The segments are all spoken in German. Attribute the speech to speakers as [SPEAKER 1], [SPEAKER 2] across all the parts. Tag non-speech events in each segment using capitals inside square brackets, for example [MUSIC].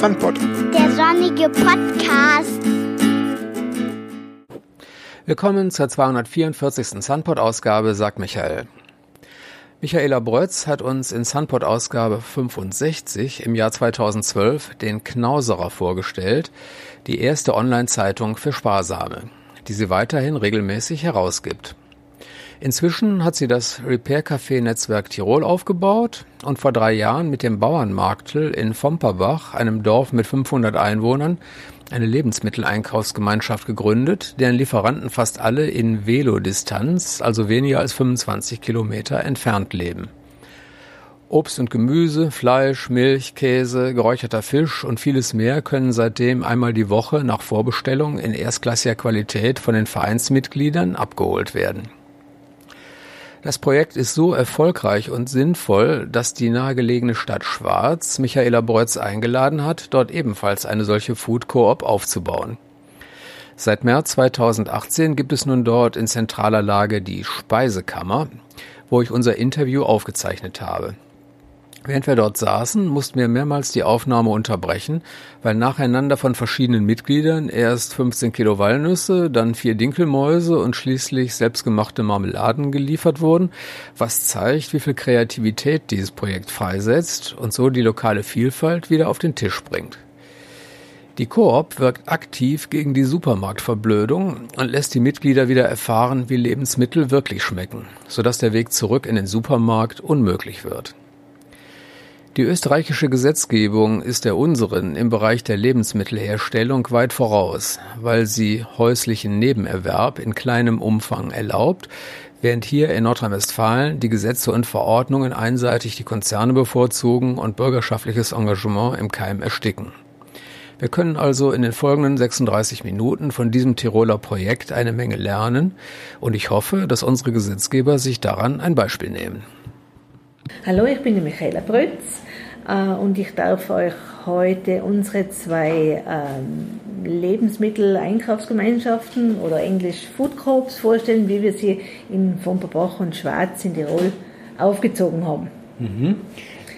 [SPEAKER 1] Sandpot.
[SPEAKER 2] Der sonnige Podcast.
[SPEAKER 3] Willkommen zur 244. Sunpod-Ausgabe, sagt Michael. Michaela Brötz hat uns in Sunpod-Ausgabe 65 im Jahr 2012 den Knauserer vorgestellt, die erste Online-Zeitung für Sparsame, die sie weiterhin regelmäßig herausgibt. Inzwischen hat sie das Repair Café Netzwerk Tirol aufgebaut und vor drei Jahren mit dem Bauernmarktl in Vomperbach, einem Dorf mit 500 Einwohnern, eine Lebensmitteleinkaufsgemeinschaft gegründet, deren Lieferanten fast alle in Velodistanz, also weniger als 25 Kilometer entfernt leben. Obst und Gemüse, Fleisch, Milch, Käse, geräucherter Fisch und vieles mehr können seitdem einmal die Woche nach Vorbestellung in erstklassiger Qualität von den Vereinsmitgliedern abgeholt werden. Das Projekt ist so erfolgreich und sinnvoll, dass die nahegelegene Stadt Schwarz Michaela Breutz eingeladen hat, dort ebenfalls eine solche Food Coop aufzubauen. Seit März 2018 gibt es nun dort in zentraler Lage die Speisekammer, wo ich unser Interview aufgezeichnet habe. Während wir dort saßen, mussten wir mehrmals die Aufnahme unterbrechen, weil nacheinander von verschiedenen Mitgliedern erst 15 Kilo Walnüsse, dann vier Dinkelmäuse und schließlich selbstgemachte Marmeladen geliefert wurden, was zeigt, wie viel Kreativität dieses Projekt freisetzt und so die lokale Vielfalt wieder auf den Tisch bringt. Die Koop wirkt aktiv gegen die Supermarktverblödung und lässt die Mitglieder wieder erfahren, wie Lebensmittel wirklich schmecken, sodass der Weg zurück in den Supermarkt unmöglich wird. Die österreichische Gesetzgebung ist der unseren im Bereich der Lebensmittelherstellung weit voraus, weil sie häuslichen Nebenerwerb in kleinem Umfang erlaubt, während hier in Nordrhein-Westfalen die Gesetze und Verordnungen einseitig die Konzerne bevorzugen und bürgerschaftliches Engagement im Keim ersticken. Wir können also in den folgenden 36 Minuten von diesem Tiroler Projekt eine Menge lernen und ich hoffe, dass unsere Gesetzgeber sich daran ein Beispiel nehmen.
[SPEAKER 4] Hallo, ich bin die Michaela Brötz äh, und ich darf euch heute unsere zwei ähm, Lebensmittel-Einkaufsgemeinschaften oder englisch Food Corps vorstellen, wie wir sie in Vomperbach und Schwarz in Tirol aufgezogen haben.
[SPEAKER 3] Mhm.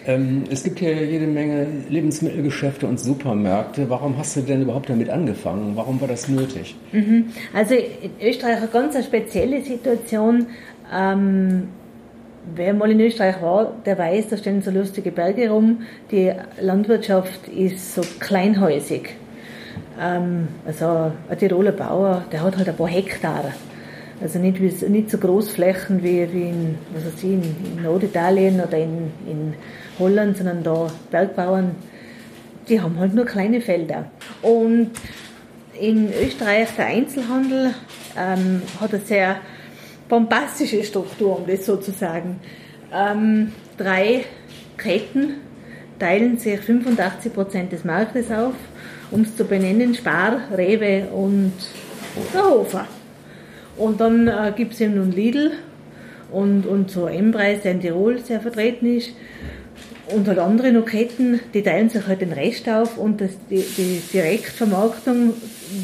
[SPEAKER 3] Ähm, es gibt hier jede Menge Lebensmittelgeschäfte und Supermärkte. Warum hast du denn überhaupt damit angefangen? Warum war das nötig?
[SPEAKER 4] Mhm. Also in Österreich eine ganz spezielle Situation. Ähm, Wer mal in Österreich war, der weiß, da stehen so lustige Berge rum. Die Landwirtschaft ist so kleinhäusig. Ähm, also ein Tiroler Bauer, der hat halt ein paar Hektar. Also nicht, nicht so Großflächen wie, wie in, was weiß ich, in, in Norditalien oder in, in Holland, sondern da Bergbauern, die haben halt nur kleine Felder. Und in Österreich der Einzelhandel ähm, hat eine sehr bombastische Struktur, um das so zu sagen. Ähm, drei Ketten teilen sich 85 Prozent des Marktes auf, um es zu benennen, Spar, Rewe und der Hofer. Und dann äh, gibt es eben nun Lidl und, und so M-Preis, der in Tirol sehr vertreten ist. Und halt andere noch Ketten, die teilen sich halt den Rest auf und das, die, die Direktvermarktung,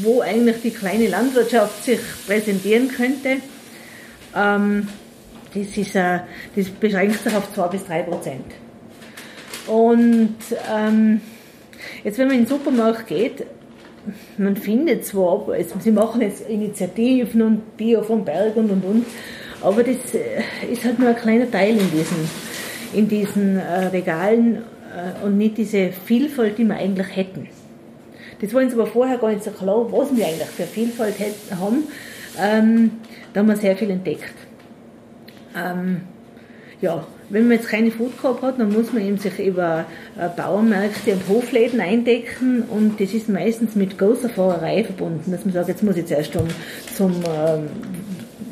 [SPEAKER 4] wo eigentlich die kleine Landwirtschaft sich präsentieren könnte, ähm, das, ist, äh, das beschränkt sich auf 2 bis 3 Prozent. Und ähm, jetzt, wenn man in den Supermarkt geht, man findet zwar, sie machen jetzt Initiativen und Bio vom Berg und und und, aber das äh, ist halt nur ein kleiner Teil in diesen, in diesen äh, Regalen äh, und nicht diese Vielfalt, die wir eigentlich hätten. Das war uns aber vorher gar nicht so klar, was wir eigentlich für Vielfalt hätten, haben. Ähm, da haben wir sehr viel entdeckt. Ähm, ja, wenn man jetzt keine Food Corp hat, dann muss man eben sich über äh, Bauernmärkte und Hofläden eindecken und das ist meistens mit großer Fahrerei verbunden, dass man sagt, jetzt muss ich zuerst zum, zum ähm,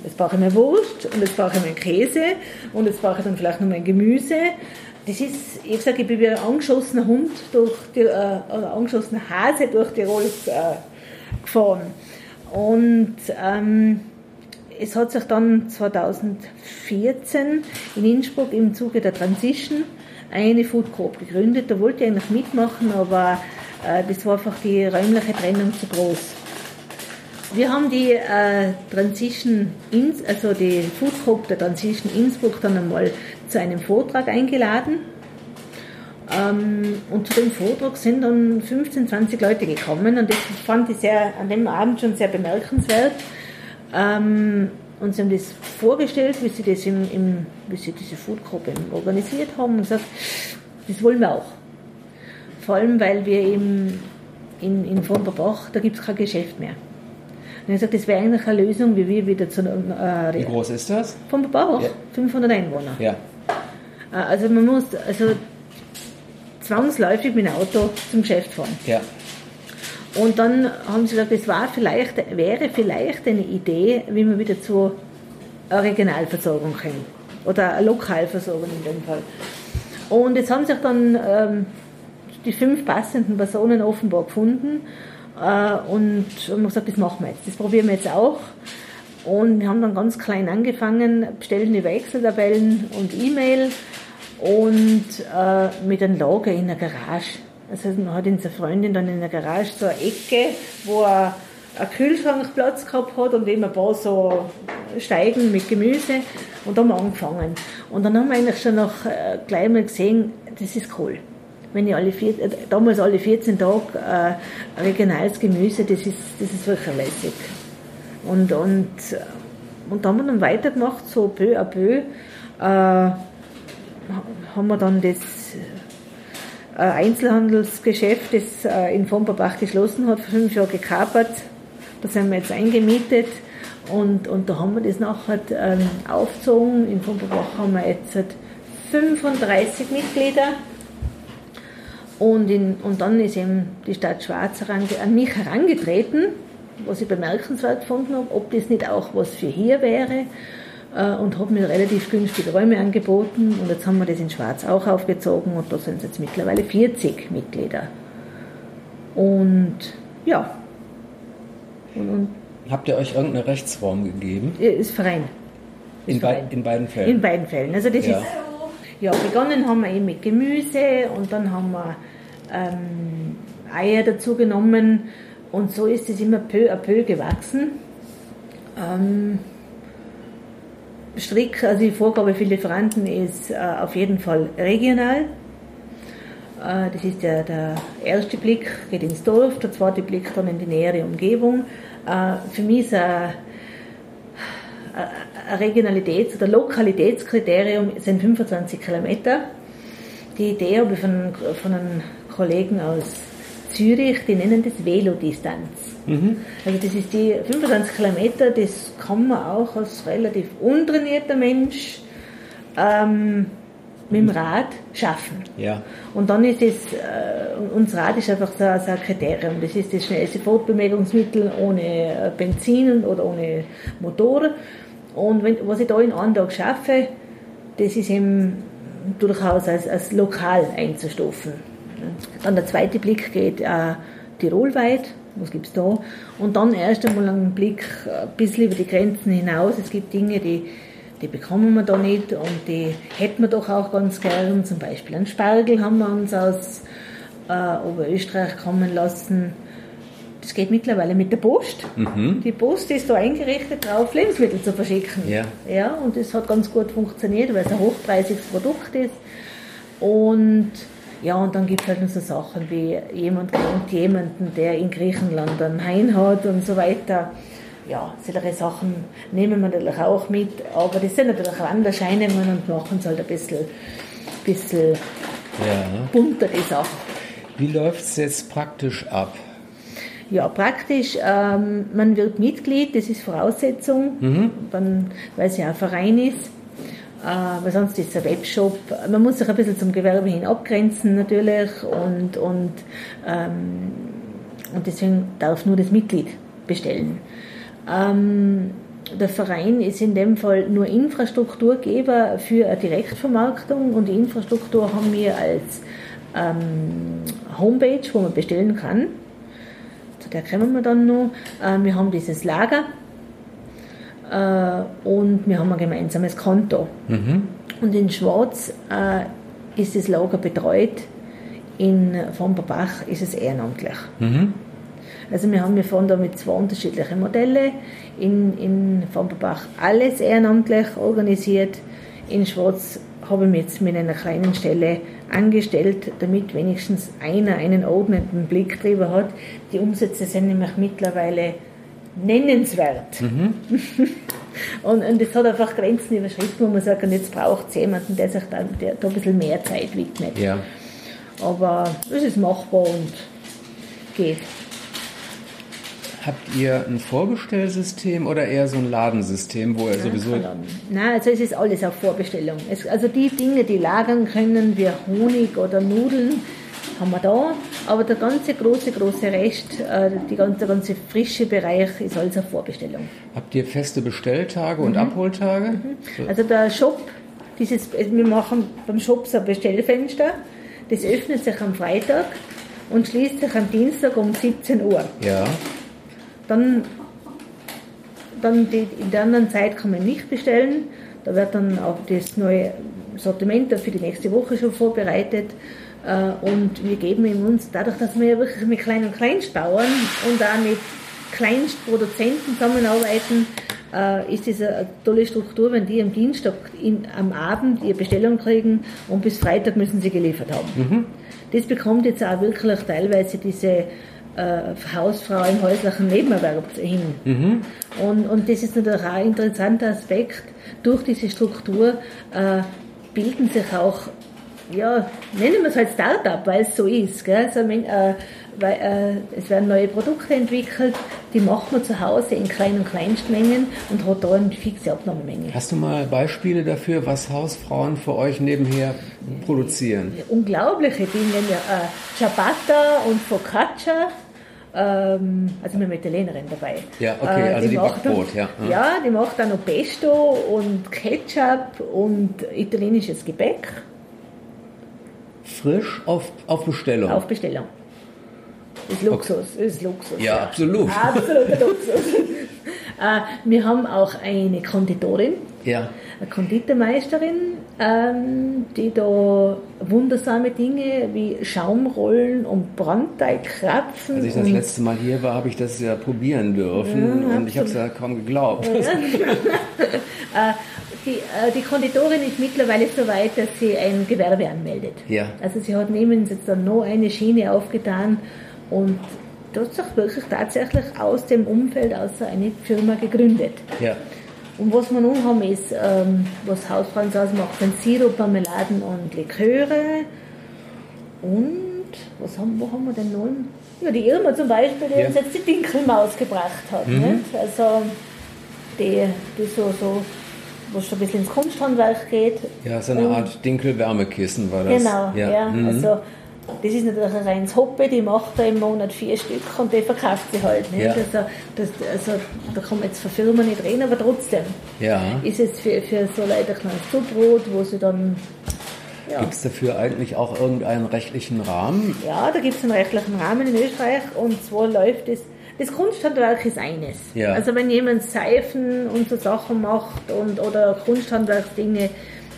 [SPEAKER 4] jetzt brauche ich mehr Wurst und jetzt brauche ich mehr Käse und jetzt brauche ich dann vielleicht noch mein Gemüse. Das ist, ich sage, ich bin wie ein angeschossener Hund durch die, äh, oder angeschossener Hase durch Tirol äh, gefahren. Und ähm, es hat sich dann 2014 in Innsbruck im Zuge der Transition eine Food Coop gegründet. Da wollte ich eigentlich mitmachen, aber äh, das war einfach die räumliche Trennung zu groß. Wir haben die äh, Transition, Ins, also die Food Coop der Transition Innsbruck dann einmal zu einem Vortrag eingeladen. Ähm, und zu dem Vortrag sind dann 15, 20 Leute gekommen und das fand ich sehr, an dem Abend schon sehr bemerkenswert. Ähm, und sie haben das vorgestellt, wie sie das im, im wie sie diese Foodgruppe organisiert haben und gesagt, das wollen wir auch. Vor allem, weil wir eben in, in Vonderbach, da gibt es kein Geschäft mehr. Und ich gesagt, das wäre eigentlich eine Lösung, wie wir wieder zu
[SPEAKER 3] einer. Äh, wie groß ist das?
[SPEAKER 4] Vonderbach, ja. 500 Einwohner.
[SPEAKER 3] Ja.
[SPEAKER 4] Äh, also man muss also zwangsläufig mit dem Auto zum Geschäft fahren.
[SPEAKER 3] Ja.
[SPEAKER 4] Und dann haben sie gesagt, es war vielleicht, wäre vielleicht eine Idee, wie man wieder zu einer Regionalversorgung kommt. Oder Lokalversorgung in dem Fall. Und jetzt haben sich dann ähm, die fünf passenden Personen offenbar gefunden äh, und haben gesagt, das machen wir jetzt, das probieren wir jetzt auch. Und wir haben dann ganz klein angefangen, bestellten über Excel-Tabellen und E-Mail und äh, mit einem Lager in der Garage. Also man hat unsere Freundin dann in der Garage so eine Ecke, wo er einen Kühlschrankplatz gehabt hat und eben ein paar so Steigen mit Gemüse und da haben wir angefangen. Und dann haben wir eigentlich schon noch äh, gleich mal gesehen, das ist cool. Wenn ich alle vier, äh, damals alle 14 Tage äh, regionales Gemüse, das ist, das ist wirklich lässig. Und, und, und da haben wir dann weitergemacht, so peu à peu, äh, haben wir dann das äh, Einzelhandelsgeschäft, das äh, in Vomperbach geschlossen hat, vor fünf Jahren gekapert. Da sind wir jetzt eingemietet und, und da haben wir das nachher ähm, aufgezogen. In Vomperbach haben wir jetzt 35 Mitglieder. Und, in, und dann ist eben die Stadt Schwarz an mich herangetreten, was ich bemerkenswert gefunden habe, ob das nicht auch was für hier wäre und habe mir relativ günstige Räume angeboten und jetzt haben wir das in Schwarz auch aufgezogen und da sind es jetzt mittlerweile 40 Mitglieder. Und ja.
[SPEAKER 3] Und, und Habt ihr euch irgendeine Rechtsform gegeben?
[SPEAKER 4] Ist Verein.
[SPEAKER 3] Ist in, Verein. Be in beiden Fällen?
[SPEAKER 4] In beiden Fällen. Also das ja. ist, ja, begonnen haben wir eben mit Gemüse und dann haben wir ähm, Eier dazu genommen und so ist es immer peu à peu gewachsen. Ähm, Strick, also die Vorgabe für Lieferanten ist äh, auf jeden Fall regional. Äh, das ist der, der erste Blick, geht ins Dorf, der zweite Blick dann in die nähere Umgebung. Äh, für mich ist ein, ein Regionalitäts- oder Lokalitätskriterium sind 25 Kilometer. Die Idee habe ich von, von einem Kollegen aus Zürich, die nennen das Velodistanz. Mhm. Also das ist die 25 Kilometer, das kann man auch als relativ untrainierter Mensch ähm, mit dem Rad schaffen.
[SPEAKER 3] Ja.
[SPEAKER 4] Und dann ist es, äh, unser Rad ist einfach so, so, ein Kriterium. Das ist das schnellste Fortbewegungsmittel ohne äh, Benzin oder ohne Motor. Und wenn, was ich da in einem Tag schaffe, das ist eben durchaus als, als lokal einzustufen. Dann der zweite Blick geht äh, tirolweit was gibt es da? Und dann erst einmal einen Blick ein bisschen über die Grenzen hinaus. Es gibt Dinge, die, die bekommen wir da nicht und die hätten wir doch auch ganz gern. Zum Beispiel einen Spargel haben wir uns aus äh, Oberösterreich kommen lassen. Das geht mittlerweile mit der Post. Mhm. Die Post ist da eingerichtet darauf, Lebensmittel zu verschicken.
[SPEAKER 3] Ja.
[SPEAKER 4] ja. Und das hat ganz gut funktioniert, weil es ein hochpreisiges Produkt ist. Und ja, und dann gibt es halt noch so Sachen wie jemand kennt jemanden, der in Griechenland einen Hain hat und so weiter. Ja, solche Sachen nehmen wir natürlich auch mit, aber das sind natürlich Wanderscheinungen und machen es halt ein bisschen, bisschen ja. bunter, die Sachen.
[SPEAKER 3] Wie läuft es jetzt praktisch ab?
[SPEAKER 4] Ja, praktisch, ähm, man wird Mitglied, das ist Voraussetzung, mhm. weil es ja ein Verein ist. Äh, weil sonst ist es ein Webshop. Man muss sich ein bisschen zum Gewerbe hin abgrenzen natürlich und, und, ähm, und deswegen darf nur das Mitglied bestellen. Ähm, der Verein ist in dem Fall nur Infrastrukturgeber für eine Direktvermarktung und die Infrastruktur haben wir als ähm, Homepage, wo man bestellen kann. Zu der kommen wir dann noch. Äh, wir haben dieses Lager, und wir haben ein gemeinsames Konto. Mhm. Und in Schwarz äh, ist das Lager betreut, in Vomperbach ist es ehrenamtlich. Mhm. Also wir haben, wir fahren da mit zwei unterschiedlichen Modellen. In, in Vomperbach alles ehrenamtlich organisiert. In Schwarz habe ich mich jetzt mit einer kleinen Stelle angestellt, damit wenigstens einer einen ordnenden Blick drüber hat. Die Umsätze sind nämlich mittlerweile nennenswert. Mhm. [LAUGHS] und, und das hat einfach Grenzen überschritten, wo man sagt, jetzt braucht es jemanden, der sich da, der, da ein bisschen mehr Zeit widmet.
[SPEAKER 3] Ja.
[SPEAKER 4] Aber es ist machbar und geht.
[SPEAKER 3] Habt ihr ein Vorbestellsystem oder eher so ein Ladensystem, wo ihr sowieso.
[SPEAKER 4] Nein, also es ist alles auf Vorbestellung. Es, also die Dinge, die lagern können, wie Honig oder Nudeln, haben wir da. Aber der ganze große, große Rest, äh, die ganze, der ganze frische Bereich ist alles auf Vorbestellung.
[SPEAKER 3] Habt ihr feste Bestelltage und mhm. Abholtage?
[SPEAKER 4] Mhm. Also der Shop, dieses, wir machen beim Shop so ein Bestellfenster, das öffnet sich am Freitag und schließt sich am Dienstag um 17 Uhr.
[SPEAKER 3] Ja.
[SPEAKER 4] Dann, dann die, in der anderen Zeit kann man nicht bestellen. Da wird dann auch das neue Sortiment für die nächste Woche schon vorbereitet. Äh, und wir geben ihm uns, dadurch, dass wir ja wirklich mit Klein- und Kleinstbauern und auch mit Kleinstproduzenten zusammenarbeiten, äh, ist das eine tolle Struktur, wenn die am Dienstag in, am Abend ihre Bestellung kriegen und bis Freitag müssen sie geliefert haben. Mhm. Das bekommt jetzt auch wirklich teilweise diese äh, Hausfrau im häuslichen Nebenerwerb hin. Mhm. Und, und das ist natürlich auch ein interessanter Aspekt. Durch diese Struktur äh, bilden sich auch, ja, nennen wir es halt Start-up, weil es so ist. Gell? Also, äh, weil, äh, es werden neue Produkte entwickelt, die macht man zu Hause in Klein- und Kleinstmengen und hat da eine fixe Abnahmemenge.
[SPEAKER 3] Hast du mal Beispiele dafür, was Hausfrauen für euch nebenher produzieren?
[SPEAKER 4] Unglaubliche Dinge, ja, äh, Ciabatta und Focaccia ähm, also wir haben Italienerin dabei.
[SPEAKER 3] Ja, okay, äh, also die, die macht Brot, ja.
[SPEAKER 4] Ja, die macht dann noch Pesto und Ketchup und italienisches Gebäck.
[SPEAKER 3] Frisch auf, auf Bestellung?
[SPEAKER 4] Auf Bestellung. Ist Luxus, okay. ist Luxus.
[SPEAKER 3] Ja, ja. absolut. [LAUGHS]
[SPEAKER 4] Absoluter Luxus. äh, wir haben auch eine Konditorin,
[SPEAKER 3] ja.
[SPEAKER 4] eine Konditormeisterin, ähm, die da wundersame Dinge wie Schaumrollen und Brandteigkrapfen.
[SPEAKER 3] Als ich das letzte Mal hier war, habe ich das ja probieren dürfen ja, und ich habe es ja kaum geglaubt. Ja. [LAUGHS]
[SPEAKER 4] Äh, die, äh, die, Konditorin ist mittlerweile so weit, dass sie ein Gewerbe anmeldet.
[SPEAKER 3] Ja.
[SPEAKER 4] Also sie hat neben jetzt dann noch eine Schiene aufgetan und da hat sich wirklich tatsächlich aus dem Umfeld aus eine Firma gegründet.
[SPEAKER 3] Ja.
[SPEAKER 4] Und was wir nun haben, ist, ähm, was Hausfrauen so macht, sind Sirup, Marmeladen und Liköre. Und was haben, wo haben wir denn noch? Ja, die Irma zum Beispiel, die ja. uns jetzt die Dinkelmaus gebracht hat. Mhm. Nicht? Also die, die so, so, wo es schon ein bisschen ins Kunsthandwerk geht.
[SPEAKER 3] Ja, so eine Art Dinkel-Wärmekissen war das.
[SPEAKER 4] Genau, ja. ja mhm. Also das ist natürlich ein reines Hobby, die macht da im Monat vier Stück und die verkauft sie halt. Nicht? Ja. Also, das, also, da kann man jetzt für Firmen nicht reden, aber trotzdem
[SPEAKER 3] ja.
[SPEAKER 4] ist es für, für so Leute ein kleines Zubrot, wo sie dann
[SPEAKER 3] ja. Gibt es dafür eigentlich auch irgendeinen rechtlichen Rahmen?
[SPEAKER 4] Ja, da gibt es einen rechtlichen Rahmen in Österreich und zwar läuft es. Das Kunsthandwerk ist eines.
[SPEAKER 3] Ja.
[SPEAKER 4] Also wenn jemand Seifen und so Sachen macht und, oder Kunsthandwerksdinge,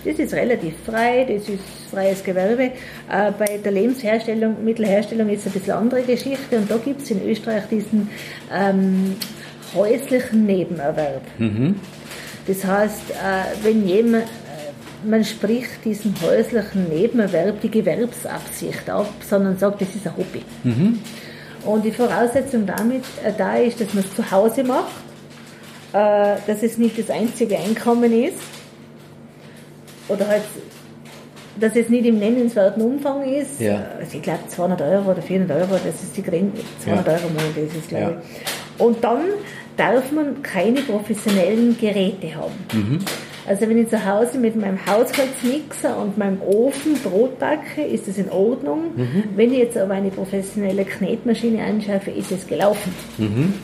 [SPEAKER 4] das ist relativ frei, das ist freies Gewerbe. Äh, bei der Lebensherstellung, Mittelherstellung ist es ein bisschen andere Geschichte und da gibt es in Österreich diesen ähm, häuslichen Nebenerwerb. Mhm. Das heißt, äh, wenn jemand, äh, man spricht diesen häuslichen Nebenerwerb die Gewerbsabsicht ab, sondern sagt, das ist ein Hobby. Mhm. Und die Voraussetzung damit äh, da ist, dass man es zu Hause macht, äh, dass es nicht das einzige Einkommen ist, oder halt, dass es nicht im nennenswerten Umfang ist.
[SPEAKER 3] Ja.
[SPEAKER 4] Also ich glaube 200 Euro oder 400 Euro, das ist die Grenze, 200 ja. Euro im Monat ist es, glaube ich. Und dann darf man keine professionellen Geräte haben. Mhm. Also wenn ich zu Hause mit meinem Haushaltsmixer und meinem Ofen Brot backe, ist das in Ordnung. Mhm. Wenn ich jetzt aber eine professionelle Knetmaschine anschaffe, ist es gelaufen.
[SPEAKER 3] Mhm.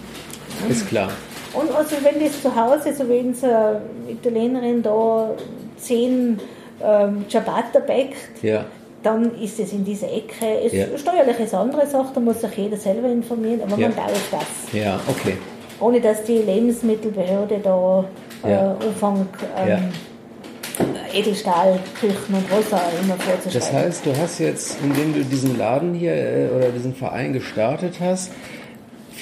[SPEAKER 3] Ist klar.
[SPEAKER 4] Und also wenn das zu Hause, so wie unsere Italienerin da zehn ähm, Ciabatta backt,
[SPEAKER 3] ja.
[SPEAKER 4] dann ist es in dieser Ecke. Es
[SPEAKER 3] ja.
[SPEAKER 4] Steuerlich ist andere Sache, da muss sich jeder selber informieren, aber
[SPEAKER 3] ja.
[SPEAKER 4] man darf das.
[SPEAKER 3] Ja, okay.
[SPEAKER 4] Ohne dass die Lebensmittelbehörde da äh, Umfang ähm, Edelstahl, Küchen und was auch immer vorzuschreiben.
[SPEAKER 3] Das heißt, du hast jetzt, indem du diesen Laden hier äh, oder diesen Verein gestartet hast,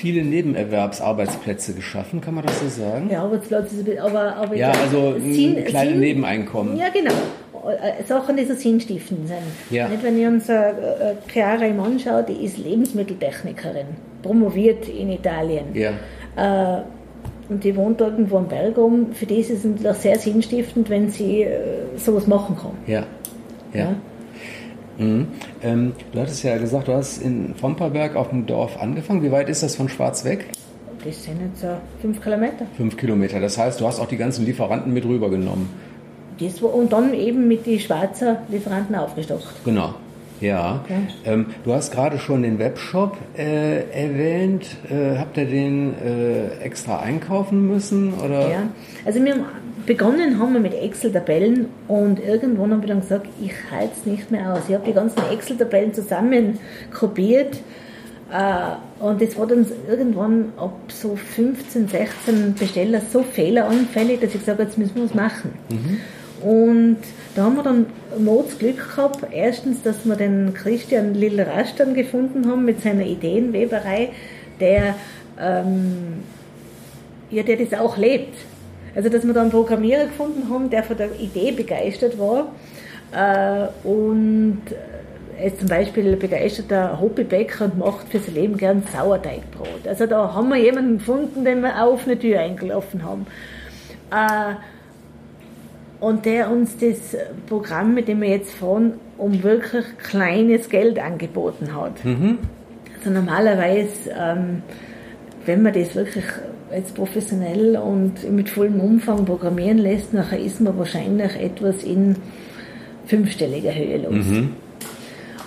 [SPEAKER 3] viele Nebenerwerbsarbeitsplätze geschaffen, kann man das so sagen?
[SPEAKER 4] Ja, Arbeitsplätze, aber, aber
[SPEAKER 3] ja, also ein kleines Nebeneinkommen.
[SPEAKER 4] Ja, genau. äh, Sachen, die so sinnstiftend sind.
[SPEAKER 3] Ja.
[SPEAKER 4] Nicht, wenn ich uns äh, äh, Chiara im anschaue, die ist Lebensmitteltechnikerin, promoviert in Italien.
[SPEAKER 3] Ja.
[SPEAKER 4] Äh, und die wohnt irgendwo am Berg um. Für die ist es sehr sinnstiftend, wenn sie äh, sowas machen kann.
[SPEAKER 3] Ja. Ja.
[SPEAKER 4] Ja.
[SPEAKER 3] Mhm. Ähm, du hattest ja gesagt, du hast in Vomperberg auf dem Dorf angefangen. Wie weit ist das von Schwarz weg?
[SPEAKER 4] Das sind jetzt so fünf Kilometer.
[SPEAKER 3] Fünf Kilometer. Das heißt, du hast auch die ganzen Lieferanten mit rübergenommen.
[SPEAKER 4] Das war, und dann eben mit den Schweizer Lieferanten aufgestockt.
[SPEAKER 3] Genau. Ja.
[SPEAKER 4] Okay.
[SPEAKER 3] Ähm, du hast gerade schon den Webshop äh, erwähnt. Äh, habt ihr den äh, extra einkaufen müssen? Oder?
[SPEAKER 4] Ja. Also wir haben begonnen haben wir mit Excel-Tabellen und irgendwann haben wir dann gesagt, ich halte es nicht mehr aus. Ich habe die ganzen Excel-Tabellen zusammen kopiert äh, und es war dann irgendwann ab so 15, 16 Besteller so fehleranfällig, dass ich gesagt habe, jetzt müssen wir was machen. Und da haben wir dann Mods Glück gehabt. Erstens, dass wir den Christian Lil Rasch dann gefunden haben mit seiner Ideenweberei, der, ähm, ja, der das auch lebt. Also, dass wir da einen Programmierer gefunden haben, der von der Idee begeistert war äh, und er ist zum Beispiel begeisterter Hobbybäcker und macht für sein Leben gern Sauerteigbrot. Also da haben wir jemanden gefunden, den wir auf eine Tür eingelaufen haben. Äh, und der uns das Programm, mit dem wir jetzt fahren, um wirklich kleines Geld angeboten hat. Also normalerweise, ähm, wenn man das wirklich jetzt professionell und mit vollem Umfang programmieren lässt, nachher ist man wahrscheinlich etwas in fünfstelliger Höhe los.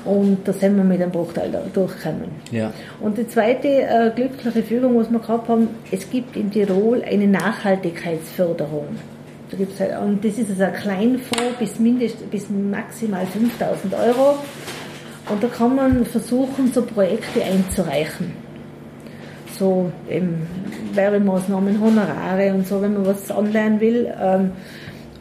[SPEAKER 4] Und da sind wir mit einem Bruchteil durchgekommen.
[SPEAKER 3] Ja.
[SPEAKER 4] Und die zweite äh, glückliche Fügung, was wir gehabt haben, es gibt in Tirol eine Nachhaltigkeitsförderung. Da gibt's halt, und das ist also ein Kleinfonds bis, mindest, bis maximal 5000 Euro. Und da kann man versuchen, so Projekte einzureichen. So eben Werbemaßnahmen, Honorare und so, wenn man was anleihen will. Ähm,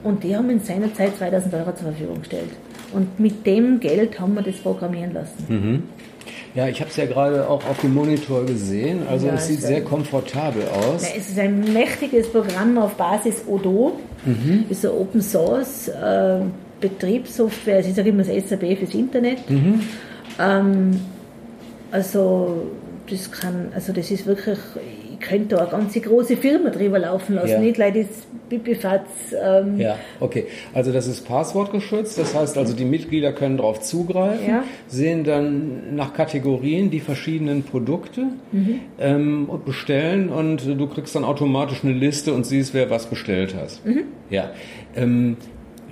[SPEAKER 4] Und die haben in seiner Zeit 2000 Euro zur Verfügung gestellt. Und mit dem Geld haben wir das programmieren lassen.
[SPEAKER 3] Ja, ich habe es ja gerade auch auf dem Monitor gesehen. Also
[SPEAKER 4] Ja,
[SPEAKER 3] es sieht
[SPEAKER 4] ist
[SPEAKER 3] sehr komfortabel aus.
[SPEAKER 4] Ja, es ist ein mächtiges Programm auf Basis Odo. Ist eine Open Source äh, Betriebssoftware. Also ich sage immer das SAP fürs Internet. Ähm, also das kann, also das ist wirklich, ich könnte da eine ganze große Firma drüber laufen lassen,
[SPEAKER 3] Ja.
[SPEAKER 4] nicht leider das Pipifatz. Ähm,
[SPEAKER 3] Ja, okay. Also das ist passwortgeschützt. Das heißt also, die Mitglieder können darauf zugreifen,
[SPEAKER 4] Ja.
[SPEAKER 3] sehen dann nach Kategorien die verschiedenen Produkte
[SPEAKER 4] Mhm.
[SPEAKER 3] ähm, und bestellen und du kriegst dann automatisch eine Liste und siehst, wer was bestellt hast.
[SPEAKER 4] Mhm.
[SPEAKER 3] Ja. Ähm,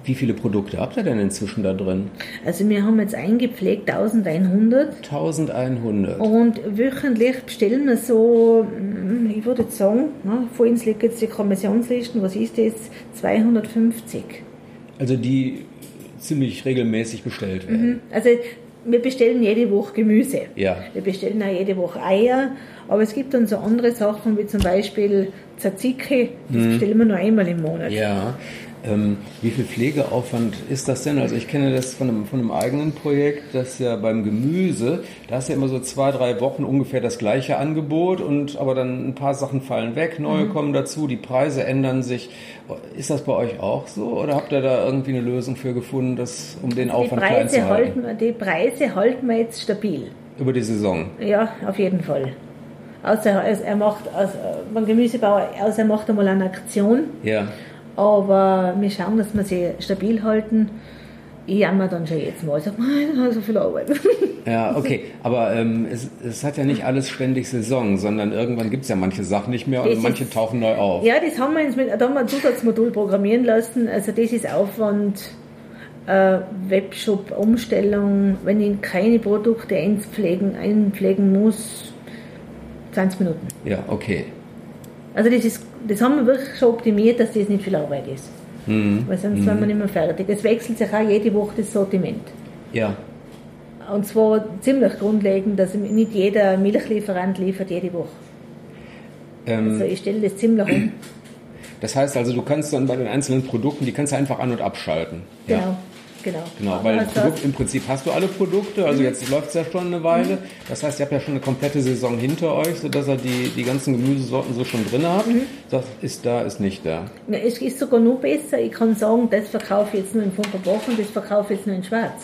[SPEAKER 3] wie viele Produkte habt ihr denn inzwischen da drin?
[SPEAKER 4] Also wir haben jetzt eingepflegt 1100
[SPEAKER 3] 1100.
[SPEAKER 4] und wöchentlich bestellen wir so, mm, ich würde jetzt sagen, ne, vor uns liegt jetzt die Kommissionslisten, was ist das? 250.
[SPEAKER 3] Also die ziemlich regelmäßig bestellt werden.
[SPEAKER 4] Also wir bestellen jede Woche Gemüse.
[SPEAKER 3] Ja.
[SPEAKER 4] Wir bestellen auch jede Woche Eier, aber es gibt dann so andere Sachen wie zum Beispiel Tzatziki, das bestellen wir nur einmal im Monat.
[SPEAKER 3] Mhm. Ja. Ähm, wie viel Pflegeaufwand ist das denn? Also ich kenne das von einem, von einem eigenen Projekt, das ja beim Gemüse, da ist ja immer so zwei, drei Wochen ungefähr das gleiche Angebot und aber dann ein paar Sachen fallen weg, neue
[SPEAKER 4] Mhm.
[SPEAKER 3] kommen dazu, die Preise ändern sich. Ist das bei euch auch so oder habt ihr da irgendwie eine Lösung für gefunden, das, um den
[SPEAKER 4] Die
[SPEAKER 3] Aufwand klein
[SPEAKER 4] Preise,
[SPEAKER 3] zu halten?
[SPEAKER 4] halten, die Preise halten wir jetzt stabil.
[SPEAKER 3] Über die Saison.
[SPEAKER 4] Ja, auf jeden Fall. Außer er macht, also beim Gemüsebauer, außer er macht einmal eine Aktion,
[SPEAKER 3] Ja.
[SPEAKER 4] Aber wir schauen, dass wir sie stabil halten. Ich jammer dann schon jetzt mal, ich sage, so viel [LAUGHS] Arbeit.
[SPEAKER 3] Ja, okay. Aber ähm, es, es hat ja nicht alles ständig Saison, sondern irgendwann gibt es ja manche Sachen nicht mehr und
[SPEAKER 4] Das ist-
[SPEAKER 3] manche tauchen neu auf.
[SPEAKER 4] Ja, das haben wir uns mit, da haben wir ein Zusatzmodul programmieren lassen. Also das ist Aufwand, äh, Webshop-Umstellung, wenn ich keine Produkte einpflegen, einpflegen muss, 20 Minuten.
[SPEAKER 3] Ja, okay.
[SPEAKER 4] Also das, ist, das haben wir wirklich schon optimiert, dass das nicht viel Arbeit ist. Weil sonst sind wir nicht mehr fertig. Es wechselt sich auch jede Woche das Sortiment.
[SPEAKER 3] Ja.
[SPEAKER 4] Und zwar ziemlich grundlegend, dass nicht jeder Milchlieferant liefert jede Woche.
[SPEAKER 3] Ähm,
[SPEAKER 4] Also ich stelle das ziemlich um.
[SPEAKER 3] Das heißt also, du kannst dann bei den einzelnen Produkten, die kannst du einfach an- und abschalten.
[SPEAKER 4] Genau. Genau.
[SPEAKER 3] Genau, weil
[SPEAKER 4] Also-
[SPEAKER 3] Produkt, im Prinzip hast du alle Produkte, also jetzt läuft es ja schon eine Weile. Das heißt, ihr habt ja schon eine komplette Saison hinter euch, sodass ihr die, die ganzen Gemüsesorten so schon drin habt. Das ist da, ist nicht da.
[SPEAKER 4] Es ist sogar noch besser. Ich kann sagen, das verkaufe ich jetzt nur in Funkerbach und das verkaufe ich jetzt nur in Schwarz.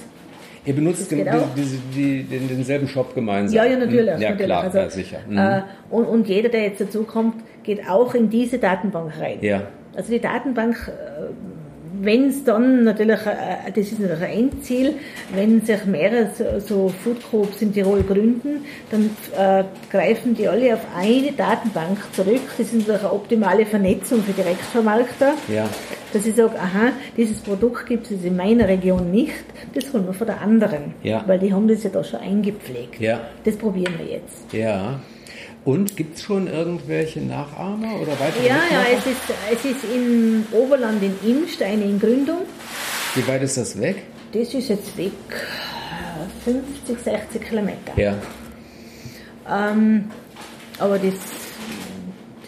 [SPEAKER 3] Ihr benutzt den,
[SPEAKER 4] auch.
[SPEAKER 3] die, den, denselben Shop gemeinsam.
[SPEAKER 4] Ja, ja, natürlich.
[SPEAKER 3] Hm? Ja,
[SPEAKER 4] natürlich.
[SPEAKER 3] klar,
[SPEAKER 4] Also,
[SPEAKER 3] ja, sicher. Mhm.
[SPEAKER 4] Äh, und, und jeder, der jetzt dazukommt, geht auch in diese Datenbank rein.
[SPEAKER 3] Ja.
[SPEAKER 4] Also die Datenbank, wenn es dann natürlich, äh, das ist natürlich ein Endziel, wenn sich mehrere so, so Food Groups in Tirol gründen, dann äh, greifen die alle auf eine Datenbank zurück. Das ist natürlich eine optimale Vernetzung für Direktvermarkter.
[SPEAKER 3] Ja.
[SPEAKER 4] Dass ich sage, aha, dieses Produkt gibt es in meiner Region nicht, das holen wir von der anderen.
[SPEAKER 3] Ja.
[SPEAKER 4] Weil die haben das ja da schon eingepflegt.
[SPEAKER 3] Ja.
[SPEAKER 4] Das probieren wir jetzt.
[SPEAKER 3] Ja. Und gibt es schon irgendwelche Nachahmer oder weitere
[SPEAKER 4] Ja, ja, es ist, es ist im Oberland in Imst eine in Gründung.
[SPEAKER 3] Wie weit ist das weg?
[SPEAKER 4] Das ist jetzt weg äh, 50, 60 Kilometer.
[SPEAKER 3] Ja.
[SPEAKER 4] Ähm, aber das,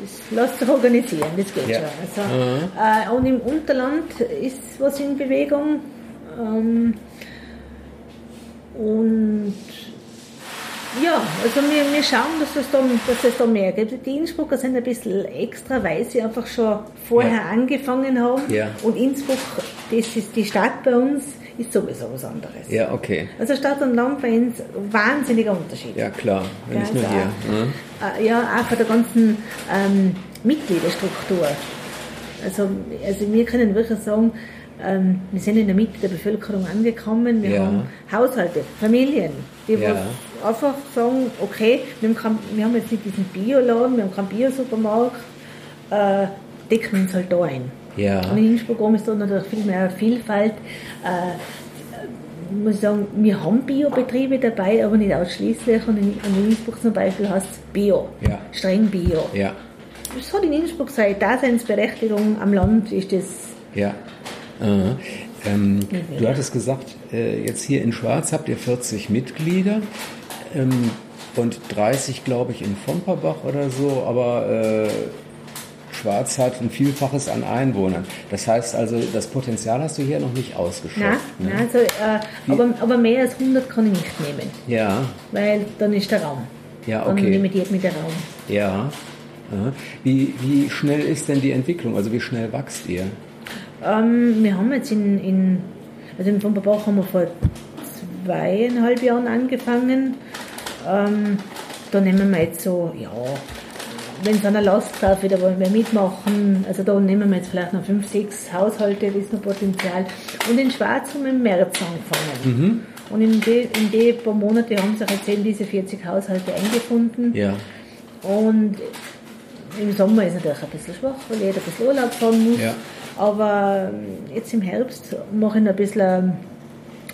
[SPEAKER 4] das lässt sich organisieren, das geht
[SPEAKER 3] Ja.
[SPEAKER 4] schon. Also, äh, und im Unterland ist was in Bewegung. Ähm, und ja, also wir, wir schauen, dass es, da, dass es da mehr gibt. Die Innsbrucker sind ein bisschen extra, weil sie einfach schon vorher
[SPEAKER 3] Ja.
[SPEAKER 4] angefangen haben.
[SPEAKER 3] Ja.
[SPEAKER 4] Und Innsbruck, das ist die Stadt bei uns, ist sowieso was anderes.
[SPEAKER 3] Ja, okay.
[SPEAKER 4] Also Stadt und Land bei uns wahnsinniger Unterschied.
[SPEAKER 3] Ja, klar. Wenn nicht nur
[SPEAKER 4] Ganz
[SPEAKER 3] hier. Ne?
[SPEAKER 4] Äh, Ja, auch von der ganzen ähm, Mitgliederstruktur. Also, also wir können wirklich sagen, ähm, wir sind in der Mitte der Bevölkerung angekommen. Wir
[SPEAKER 3] Ja.
[SPEAKER 4] haben Haushalte, Familien, die
[SPEAKER 3] Ja.
[SPEAKER 4] Einfach sagen, okay, wir haben, kein, wir haben jetzt nicht diesen Bioladen, wir haben keinen Biosupermarkt, äh, decken wir uns halt da ein.
[SPEAKER 3] Ja.
[SPEAKER 4] Und in Innsbruck ist da natürlich viel mehr Vielfalt. Äh, muss ich sagen, wir haben Biobetriebe dabei, aber nicht ausschließlich. Und in, in Innsbruck zum Beispiel heißt es Bio,
[SPEAKER 3] Ja.
[SPEAKER 4] streng Bio.
[SPEAKER 3] Ja.
[SPEAKER 4] Das hat in Innsbruck seine Daseinsberechtigung. Am Land ist das
[SPEAKER 3] Ja. Aha. Ähm, du hattest gesagt, äh, jetzt hier in Schwarz habt ihr 40 Mitglieder ähm, und 30, glaube ich, in Vomperbach oder so, aber äh, Schwarz hat ein Vielfaches an Einwohnern. Das heißt also, das Potenzial hast du hier noch nicht ausgeschöpft.
[SPEAKER 4] Nein,
[SPEAKER 3] ne?
[SPEAKER 4] nein also, äh, aber, aber mehr als 100 kann ich nicht nehmen,
[SPEAKER 3] Ja,
[SPEAKER 4] weil dann ist der Raum.
[SPEAKER 3] Ja,
[SPEAKER 4] Dann
[SPEAKER 3] okay.
[SPEAKER 4] limitiert mit der Raum.
[SPEAKER 3] ja. Aha. Wie, wie schnell ist denn die Entwicklung? Also wie schnell wächst ihr?
[SPEAKER 4] Ähm, wir haben jetzt in, in also in Vomperbach haben wir vor zweieinhalb Jahren angefangen. Ähm, da nehmen wir jetzt so, ja, wenn es der Last darf, wieder wollen wir mitmachen. Also da nehmen wir jetzt vielleicht noch fünf, sechs Haushalte, das ist noch Potenzial. Und in Schwarz haben wir im März angefangen. Und in die, in die paar Monate haben sich jetzt eben diese 40 Haushalte eingefunden.
[SPEAKER 3] Ja,
[SPEAKER 4] Und im Sommer ist natürlich ein bisschen schwach, weil jeder ein bisschen Urlaub fahren muss.
[SPEAKER 3] Ja.
[SPEAKER 4] Aber jetzt im Herbst mache ich noch ein bisschen ähm,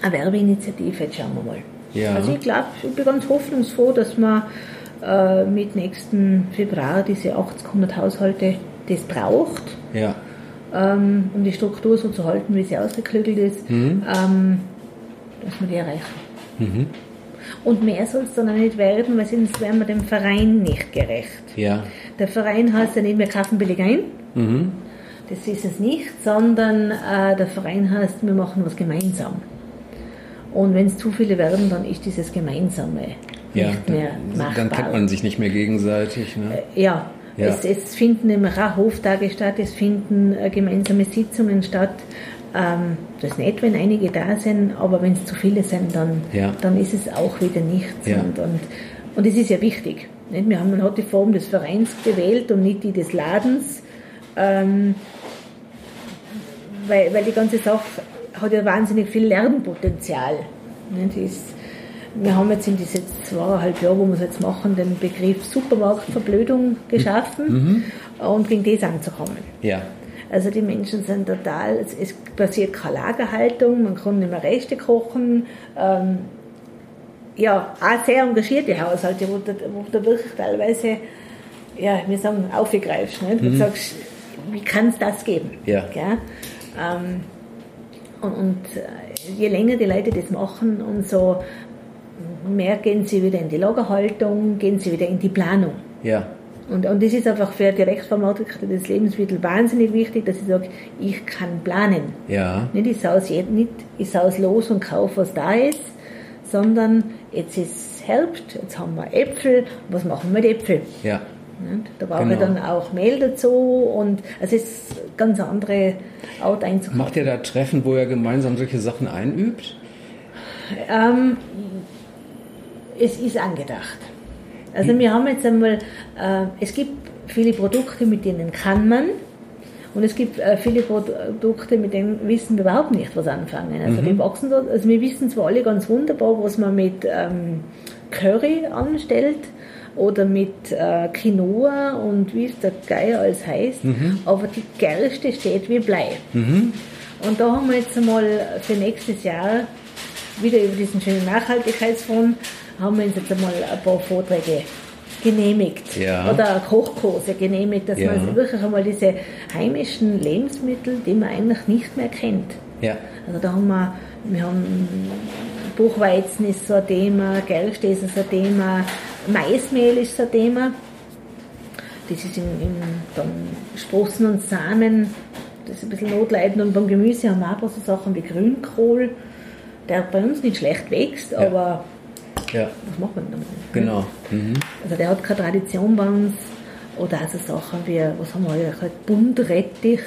[SPEAKER 4] eine Werbeinitiative, jetzt schauen wir mal.
[SPEAKER 3] Ja.
[SPEAKER 4] Also ich glaube, ich bin ganz hoffnungsfroh, dass wir äh, mit nächsten Februar diese 80, 100 Haushalte das braucht,
[SPEAKER 3] ja,
[SPEAKER 4] ähm, um die Struktur so zu halten, wie sie ausgeklügelt ist,
[SPEAKER 3] Mhm.
[SPEAKER 4] ähm, dass wir die erreichen. Und mehr soll es dann auch nicht werden, weil sonst wären wir dem Verein nicht gerecht.
[SPEAKER 3] ja.
[SPEAKER 4] Der Verein heißt ja nicht, wir kaufen billig ein.
[SPEAKER 3] Mhm.
[SPEAKER 4] Das ist es nicht, sondern äh, der Verein heißt, wir machen was gemeinsam. Und wenn es zu viele werden, dann ist dieses Gemeinsame
[SPEAKER 3] Ja,
[SPEAKER 4] nicht mehr
[SPEAKER 3] dann,
[SPEAKER 4] machbar.
[SPEAKER 3] dann kennt man sich nicht mehr gegenseitig. Ne?
[SPEAKER 4] Ja,
[SPEAKER 3] Ja.
[SPEAKER 4] Es, es finden nämlich auch Hoftage statt, es finden äh, gemeinsame Sitzungen statt. Ähm, das ist nett, wenn einige da sind, aber wenn es zu viele sind, dann,
[SPEAKER 3] Ja.
[SPEAKER 4] dann ist es auch wieder nichts.
[SPEAKER 3] Ja.
[SPEAKER 4] Und, und, und es ist ja wichtig. Nicht? Wir haben, man hat die Form des Vereins gewählt und nicht die des Ladens. Ähm, weil, weil die ganze Sache hat ja wahnsinnig viel Lernpotenzial. Nicht? Ist, wir haben jetzt in diese zweieinhalb Jahre, wo wir es jetzt machen, den Begriff Supermarktverblödung geschaffen und gegen das anzukommen.
[SPEAKER 3] Ja,
[SPEAKER 4] Also die Menschen sind total, es, es passiert keine Lagerhaltung, man kann nicht mehr Rechte kochen. Ähm, ja, auch sehr engagierte Haushalte, wo du, wo du wirklich teilweise, ja, wir sagen, aufgreifst. Nicht? Und sagst, wie kann es das geben?
[SPEAKER 3] Ja.
[SPEAKER 4] Gell? Ähm, und, und äh, je länger die Leute das machen, umso mehr gehen sie wieder in die Lagerhaltung, gehen sie wieder in die Planung.
[SPEAKER 3] ja,
[SPEAKER 4] Und, und das ist einfach für Direktvermarkter des Lebensmittels wahnsinnig wichtig, dass ich sage, ich kann planen.
[SPEAKER 3] Ja.
[SPEAKER 4] Nicht ich saus, nicht ich saus los und kaufe, was da ist, sondern jetzt ist Herbst, jetzt haben wir Äpfel, was machen wir mit Äpfeln?
[SPEAKER 3] Ja.
[SPEAKER 4] Da brauche
[SPEAKER 3] Genau.
[SPEAKER 4] ich dann auch Mehl dazu und es ist ganz andere Art einzukaufen.
[SPEAKER 3] Macht ihr da Treffen, wo ihr gemeinsam solche Sachen einübt?
[SPEAKER 4] Ähm, es ist angedacht. Also wir haben jetzt einmal, äh, es gibt viele Produkte, mit denen kann man und es gibt äh, viele Produkte, mit denen wissen wir überhaupt nicht, was anfangen. Also wir wachsen da, also wir wissen zwar alle ganz wunderbar, was man mit ähm, Curry anstellt oder mit äh, Quinoa und wie es der Geier alles heißt, aber die Gerste steht wie Blei. Und da haben wir jetzt einmal für nächstes Jahr wieder über diesen schönen Nachhaltigkeitsfonds haben wir uns jetzt einmal ein paar Vorträge genehmigt
[SPEAKER 3] Ja.
[SPEAKER 4] oder Kochkurse genehmigt, dass
[SPEAKER 3] Ja.
[SPEAKER 4] man wirklich einmal diese heimischen Lebensmittel, die man eigentlich nicht mehr kennt.
[SPEAKER 3] Ja.
[SPEAKER 4] Also da haben wir, wir haben Buchweizen ist so ein Thema, Gerste ist so ein Thema, Maismehl ist so ein Thema. Das ist in, in dann Sprossen und Samen, das ist ein bisschen notleidend. Und beim Gemüse haben wir auch so Sachen wie Grünkohl, der bei uns nicht schlecht wächst, aber
[SPEAKER 3] Ja.
[SPEAKER 4] was macht man damit?
[SPEAKER 3] Genau. Mhm.
[SPEAKER 4] Also der hat keine Tradition bei uns. Oder also Sachen wie, was haben wir halt, Buntrettich.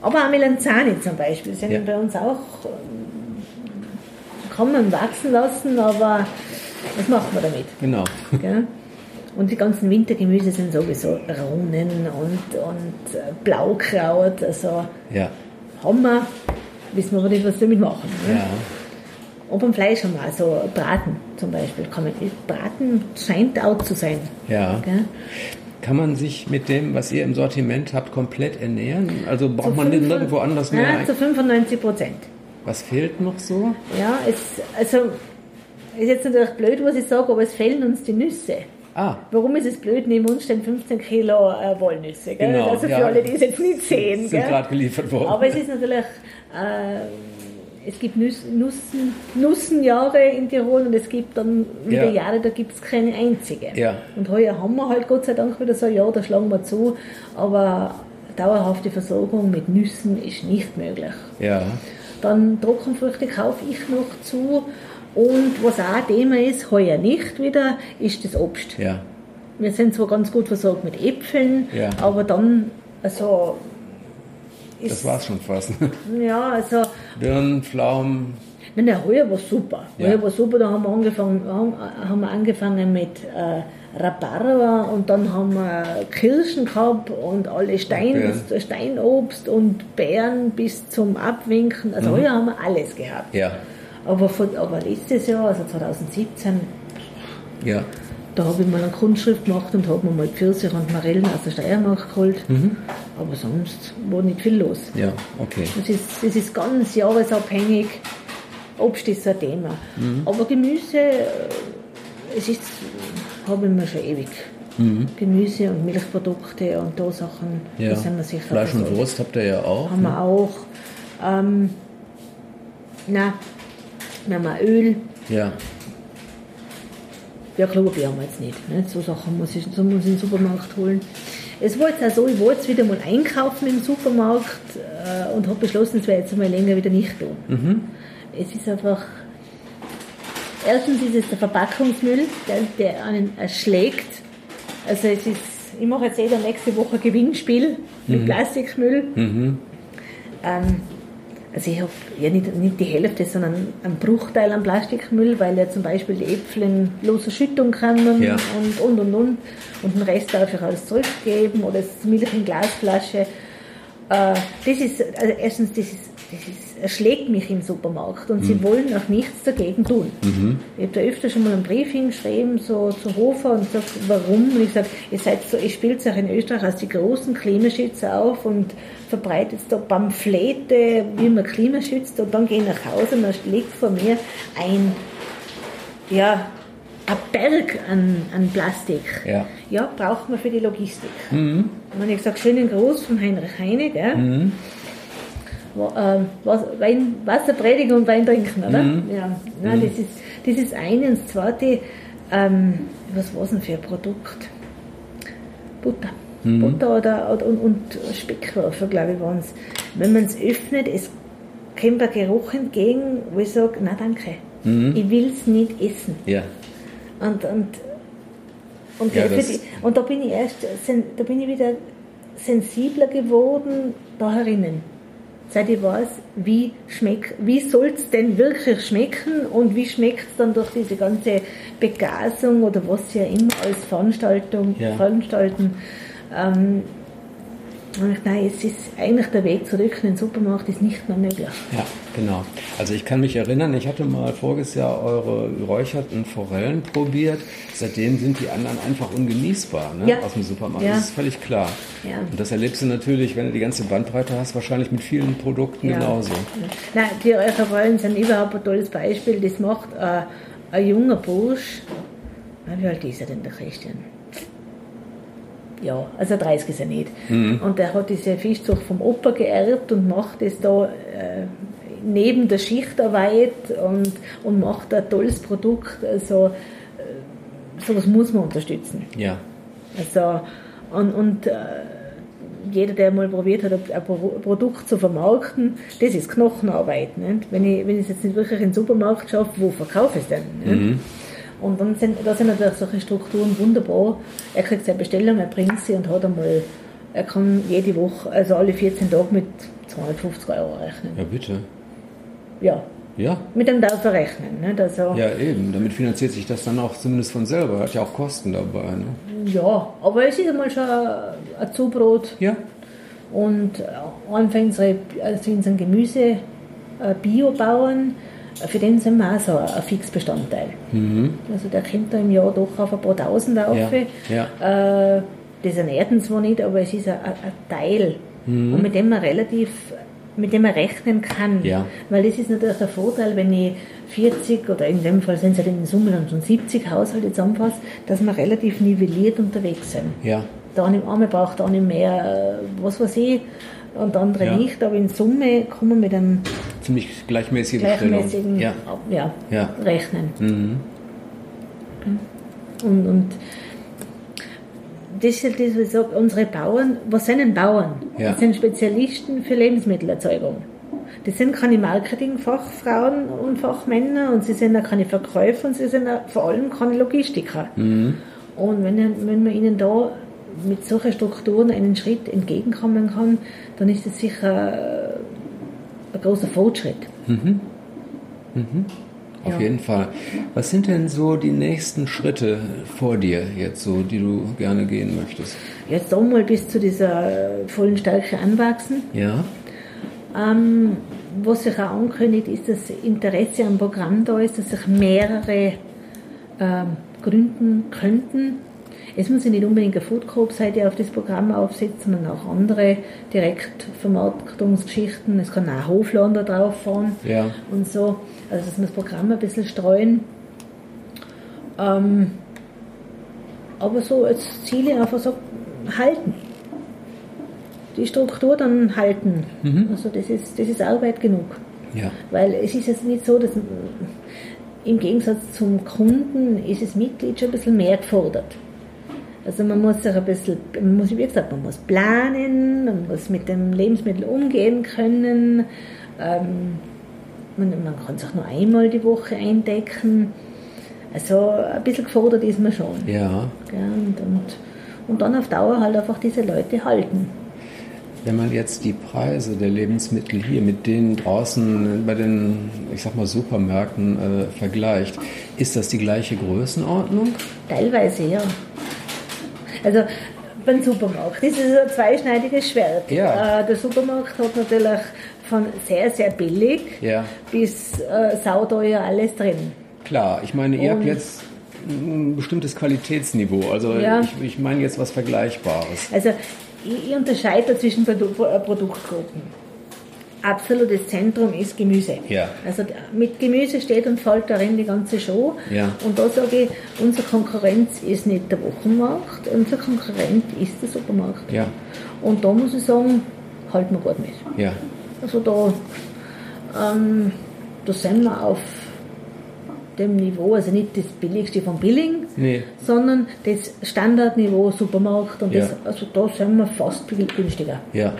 [SPEAKER 4] Aber auch Melanzani zum Beispiel sind
[SPEAKER 3] Ja.
[SPEAKER 4] bei uns auch, ähm, kann man wachsen lassen, aber was macht man damit?
[SPEAKER 3] Genau.
[SPEAKER 4] Gell? Und die ganzen Wintergemüse sind sowieso Rohnen und, und äh, Blaukraut. Also
[SPEAKER 3] Ja.
[SPEAKER 4] haben wir, wissen wir aber nicht, was wir damit machen. Ne?
[SPEAKER 3] Ja.
[SPEAKER 4] Und beim Fleisch haben wir also Braten zum Beispiel. Kann man, Braten scheint out zu sein.
[SPEAKER 3] Ja.
[SPEAKER 4] Gell?
[SPEAKER 3] Kann man sich mit dem, was ihr im Sortiment habt, komplett ernähren? Also braucht
[SPEAKER 4] Zu
[SPEAKER 3] man
[SPEAKER 4] fünf-
[SPEAKER 3] nirgendwo anders mehr?
[SPEAKER 4] Ja, zu 95 Prozent.
[SPEAKER 3] was fehlt noch so?
[SPEAKER 4] Ja, es, also, ist jetzt natürlich blöd, was ich sage, aber es fehlen uns die Nüsse.
[SPEAKER 3] Ah,
[SPEAKER 4] Warum ist es blöd? Neben uns stehen 15 Kilo äh, Wollnüsse. Gell?
[SPEAKER 3] Genau,
[SPEAKER 4] also für
[SPEAKER 3] ja.
[SPEAKER 4] alle, die es jetzt nicht sehen.
[SPEAKER 3] sind gerade geliefert worden.
[SPEAKER 4] Aber es ist natürlich, äh, es gibt Nüs, Nussen, Nussenjahre in Tirol und es gibt dann wieder
[SPEAKER 3] Ja.
[SPEAKER 4] Jahre, da gibt es keine einzige.
[SPEAKER 3] Ja.
[SPEAKER 4] Und heuer haben wir halt Gott sei Dank wieder so, ja, da schlagen wir zu, aber dauerhafte Versorgung mit Nüssen ist nicht möglich.
[SPEAKER 3] ja.
[SPEAKER 4] Dann Trockenfrüchte kaufe ich noch zu und was auch Thema ist, heuer nicht wieder, ist das Obst.
[SPEAKER 3] Ja.
[SPEAKER 4] Wir sind zwar ganz gut versorgt mit Äpfeln,
[SPEAKER 3] Ja.
[SPEAKER 4] aber dann, also, ist,
[SPEAKER 3] Das war's schon fast. [LAUGHS]
[SPEAKER 4] ja, also,
[SPEAKER 3] Birnen, Pflaumen.
[SPEAKER 4] nein, nein, heuer war super.
[SPEAKER 3] Ja.
[SPEAKER 4] Heuer war super, da haben wir angefangen, haben, haben wir angefangen mit äh, Rhabarber und dann haben wir Kirschen gehabt und alle Stein,
[SPEAKER 3] Beeren.
[SPEAKER 4] Steinobst und Beeren bis zum Abwinken.
[SPEAKER 3] Mhm.
[SPEAKER 4] Also heuer haben wir alles gehabt.
[SPEAKER 3] Ja.
[SPEAKER 4] Aber, von, aber letztes Jahr, also 2017,
[SPEAKER 3] Ja.
[SPEAKER 4] da habe ich mal eine Kunstschrift gemacht und habe mir mal Pfirsich und Marillen aus der Steiermark geholt. Aber sonst war nicht viel los.
[SPEAKER 3] Ja, okay.
[SPEAKER 4] Das ist, das ist ganz jahresabhängig. Obst ist ein Thema.
[SPEAKER 3] Mhm.
[SPEAKER 4] Aber Gemüse, es ist, habe ich mir schon ewig. Gemüse und Milchprodukte und da Sachen,
[SPEAKER 3] Mhm. Ja.
[SPEAKER 4] sind wir sicher
[SPEAKER 3] Fleisch und. Wurst habt ihr ja auch.
[SPEAKER 4] Haben wir auch. Ähm, na, wir haben auch Öl.
[SPEAKER 3] Ja.
[SPEAKER 4] Ja, Klopapier haben wir jetzt nicht. Ne? So Sachen muss ich, so muss ich in den Supermarkt holen. Es war jetzt auch so, ich war jetzt wieder mal einkaufen im Supermarkt äh, und habe beschlossen, es werde jetzt einmal länger wieder nicht tun. Es ist einfach, erstens ist es der Verpackungsmüll, der, der einen erschlägt. Also es ist, ich mache jetzt jeder nächste Woche ein Gewinnspiel mit Plastikmüll. Ähm, also ich habe ja nicht, nicht die Hälfte, sondern einen Bruchteil an Plastikmüll, weil ja zum Beispiel die Äpfel in loser Schüttung kann
[SPEAKER 3] Ja.
[SPEAKER 4] und, und, und, und. Und den Rest darf ich alles zurückgeben oder es ist Milch in Glasflasche. Äh, das ist, also erstens, das ist, das ist, erschlägt mich im Supermarkt und sie wollen auch nichts dagegen tun. Ich habe da öfter schon mal einen Brief hingeschrieben, so zu Hofer und gesagt, warum? Und ich sage, ihr seid so, ihr spielt euch in Österreich als die großen Klimaschützer auf und verbreitet da Pamphlete, wie man Klima schützt und dann gehe ich nach Hause und dann liegt vor mir ein, ja, ein Berg an, an Plastik.
[SPEAKER 3] Ja.
[SPEAKER 4] Ja, braucht man für die Logistik. Und dann habe ich gesagt, schönen Gruß von Heinrich Heine, gell? Wa- Wein, Wasser predigen und Wein trinken, oder? Ja, nein, das, ist, das ist eine. Und das zweite, ähm, was war es denn für ein Produkt? Butter. Mhm. Butter oder, oder, und, und Speckwürfel, glaube ich, waren es. Wenn man es öffnet, es kommt ein Geruch entgegen, wo ich sage, na danke, mhm. ich will es nicht essen.
[SPEAKER 3] Ja.
[SPEAKER 4] Und, und, und,
[SPEAKER 3] Ja,
[SPEAKER 4] die- und da bin ich erst, da bin ich wieder sensibler geworden da herinnen. Seit ich weiß, wie schmeckt, wie soll es denn wirklich schmecken und wie schmeckt es dann durch diese ganze Begasung oder was sie ja immer als Veranstaltung
[SPEAKER 3] Ja.
[SPEAKER 4] veranstalten. Ähm, und ich, nein, es ist eigentlich der Weg zurück in den Supermarkt ist nicht mehr möglich.
[SPEAKER 3] Ja, genau. Also ich kann mich erinnern, ich hatte mal voriges Jahr eure geräucherten Forellen probiert. Seitdem sind die anderen einfach ungenießbar ne?
[SPEAKER 4] Ja.
[SPEAKER 3] aus dem Supermarkt.
[SPEAKER 4] Ja.
[SPEAKER 3] Das ist völlig klar.
[SPEAKER 4] Ja.
[SPEAKER 3] Und das erlebst du natürlich, wenn du die ganze Bandbreite hast, wahrscheinlich mit vielen Produkten genauso.
[SPEAKER 4] Nein, die Rollen sind überhaupt ein tolles Beispiel. Das macht äh, ein junger Bursch. Wie alt ist er denn, der Christian? Ja, also 30 ist er nicht. Und er hat diese Fischzucht vom Opa geerbt und macht es da äh, neben der Schichtarbeit und, und macht ein tolles Produkt. Also äh, sowas muss man unterstützen.
[SPEAKER 3] Ja.
[SPEAKER 4] Also, und, und äh, jeder, der mal probiert hat, ein Pro- Produkt zu vermarkten, das ist Knochenarbeit. Nicht? Wenn, ich, wenn es jetzt nicht wirklich in den Supermarkt schaffe, wo verkaufe ich es denn? Nicht? Und dann sind, da sind natürlich solche Strukturen wunderbar. Er kriegt seine Bestellung, er bringt sie und hat einmal, er kann jede Woche, also alle 14 Tage mit 250 Euro rechnen.
[SPEAKER 3] Ja, bitte.
[SPEAKER 4] Ja,
[SPEAKER 3] Ja.
[SPEAKER 4] mit dem darf er rechnen. Nicht? Also,
[SPEAKER 3] Ja, eben. Damit finanziert sich das dann auch zumindest von selber. Hat ja auch Kosten dabei. Ne?
[SPEAKER 4] ja, aber es ist einmal schon ein, ein Zubrot.
[SPEAKER 3] Ja.
[SPEAKER 4] Und einfach unsere, also unseren Gemüse äh, Biobauern, äh, für den sind wir auch so ein Fixbestandteil. Also der kommt da im Jahr doch auf ein paar Tausend auf.
[SPEAKER 3] Mhm. Ja,
[SPEAKER 4] Äh, das ernährt uns zwar nicht, aber es ist ein, ein Teil, und mit dem man relativ mit dem man rechnen kann.
[SPEAKER 3] Mhm. Ja.
[SPEAKER 4] Weil das ist natürlich der Vorteil, wenn ich 40 oder in dem Fall sind es halt in Summe dann schon 70 Haushalte zusammenfasst, dass wir relativ nivelliert unterwegs sind.
[SPEAKER 3] Ja.
[SPEAKER 4] Der eine, eine braucht auch nicht mehr, äh, was weiß ich, und der andere
[SPEAKER 3] Ja.
[SPEAKER 4] nicht, aber in Summe kann man mit einem
[SPEAKER 3] Ziemlich gleichmäßige Bestellung.
[SPEAKER 4] gleichmäßigen
[SPEAKER 3] Ja.
[SPEAKER 4] ja,
[SPEAKER 3] Ja.
[SPEAKER 4] rechnen.
[SPEAKER 3] Mhm.
[SPEAKER 4] Und, und das ist halt das, was ich sage, unsere Bauern, was sind denn Bauern?
[SPEAKER 3] Ja.
[SPEAKER 4] Das sind Spezialisten für Lebensmittelerzeugung. Das sind keine Marketingfachfrauen und Fachmänner und sie sind auch keine Verkäufer und sie sind auch vor allem keine Logistiker.
[SPEAKER 3] Mhm.
[SPEAKER 4] Und wenn, wenn man ihnen da mit solchen Strukturen einen Schritt entgegenkommen kann, dann ist das sicher äh, ein großer Fortschritt.
[SPEAKER 3] Auf
[SPEAKER 4] Ja.
[SPEAKER 3] jeden Fall. Was sind denn so die nächsten Schritte vor dir jetzt so, die du gerne gehen möchtest?
[SPEAKER 4] Jetzt da mal bis zu dieser vollen Stärke anwachsen.
[SPEAKER 3] Ja.
[SPEAKER 4] Ähm, was sich auch ankündigt, ist, dass Interesse am Programm da ist, dass sich mehrere ähm, gründen könnten. Es muss ja nicht unbedingt eine Food Coop-Seite auf das Programm aufsetzen, sondern auch andere Direktvermarktungsgeschichten. Es kann auch Hofladen da drauf fahren
[SPEAKER 3] Ja.
[SPEAKER 4] und so. Also, dass wir das Programm ein bisschen streuen. Ähm, aber so als Ziele einfach so halten. Die Struktur dann halten. Also das ist, das ist Arbeit genug.
[SPEAKER 3] Ja.
[SPEAKER 4] Weil es ist jetzt nicht so, dass im Gegensatz zum Kunden ist das Mitglied schon ein bisschen mehr gefordert. Also man muss sich ein bisschen, man muss, wie gesagt, man muss planen, man muss mit dem Lebensmittel umgehen können, ähm, man, man kann sich nur einmal die Woche eindecken. Also ein bisschen gefordert ist man schon.
[SPEAKER 3] Ja.
[SPEAKER 4] Gell, und, und, und dann auf Dauer halt einfach diese Leute halten.
[SPEAKER 3] Wenn man jetzt die Preise der Lebensmittel hier mit denen draußen bei den, ich sag mal, Supermärkten äh, vergleicht, ist das die gleiche Größenordnung?
[SPEAKER 4] Teilweise ja. Also beim Supermarkt, das ist ein zweischneidiges Schwert.
[SPEAKER 3] Ja.
[SPEAKER 4] Äh, der Supermarkt hat natürlich von sehr, sehr billig
[SPEAKER 3] Ja.
[SPEAKER 4] bis äh, sauteuer alles drin.
[SPEAKER 3] Klar, ich meine, ihr habt
[SPEAKER 4] Und-
[SPEAKER 3] jetzt ein bestimmtes Qualitätsniveau. Also
[SPEAKER 4] Ja.
[SPEAKER 3] ich, ich meine jetzt was Vergleichbares.
[SPEAKER 4] Also ich, ich unterscheide da zwischen Produ äh, Produktgruppen. Absolutes Zentrum ist Gemüse.
[SPEAKER 3] Ja.
[SPEAKER 4] Also mit Gemüse steht und fällt darin die ganze Show.
[SPEAKER 3] Ja.
[SPEAKER 4] Und da sage ich, unsere Konkurrenz ist nicht der Wochenmarkt, unser Konkurrent ist der Supermarkt.
[SPEAKER 3] Ja,
[SPEAKER 4] Und da muss ich sagen, halten wir gut mit.
[SPEAKER 3] ja,
[SPEAKER 4] Also da, ähm, da sind wir auf dem Niveau, also nicht das billigste vom Billing,
[SPEAKER 3] Nee.
[SPEAKER 4] sondern das Standardniveau Supermarkt und das, also da sind wir fast günstiger.
[SPEAKER 3] Ja.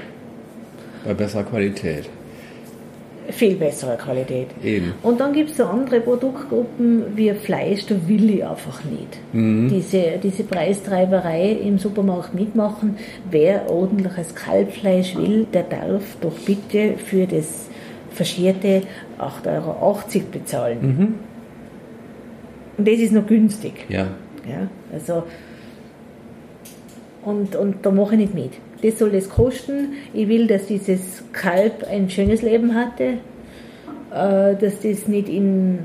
[SPEAKER 3] Bei besserer Qualität.
[SPEAKER 4] Viel bessere Qualität.
[SPEAKER 3] Eben.
[SPEAKER 4] Und dann gibt es so andere Produktgruppen wie Fleisch, da will ich einfach nicht. Diese, diese Preistreiberei im Supermarkt mitmachen. Wer ordentliches Kalbfleisch will, der darf doch bitte für das verschierte 8,80 Euro bezahlen. Und das ist noch günstig.
[SPEAKER 3] Ja.
[SPEAKER 4] Ja, also und, und da mache ich nicht mit. Das soll das kosten. Ich will, dass dieses Kalb ein schönes Leben hatte, äh, dass das nicht in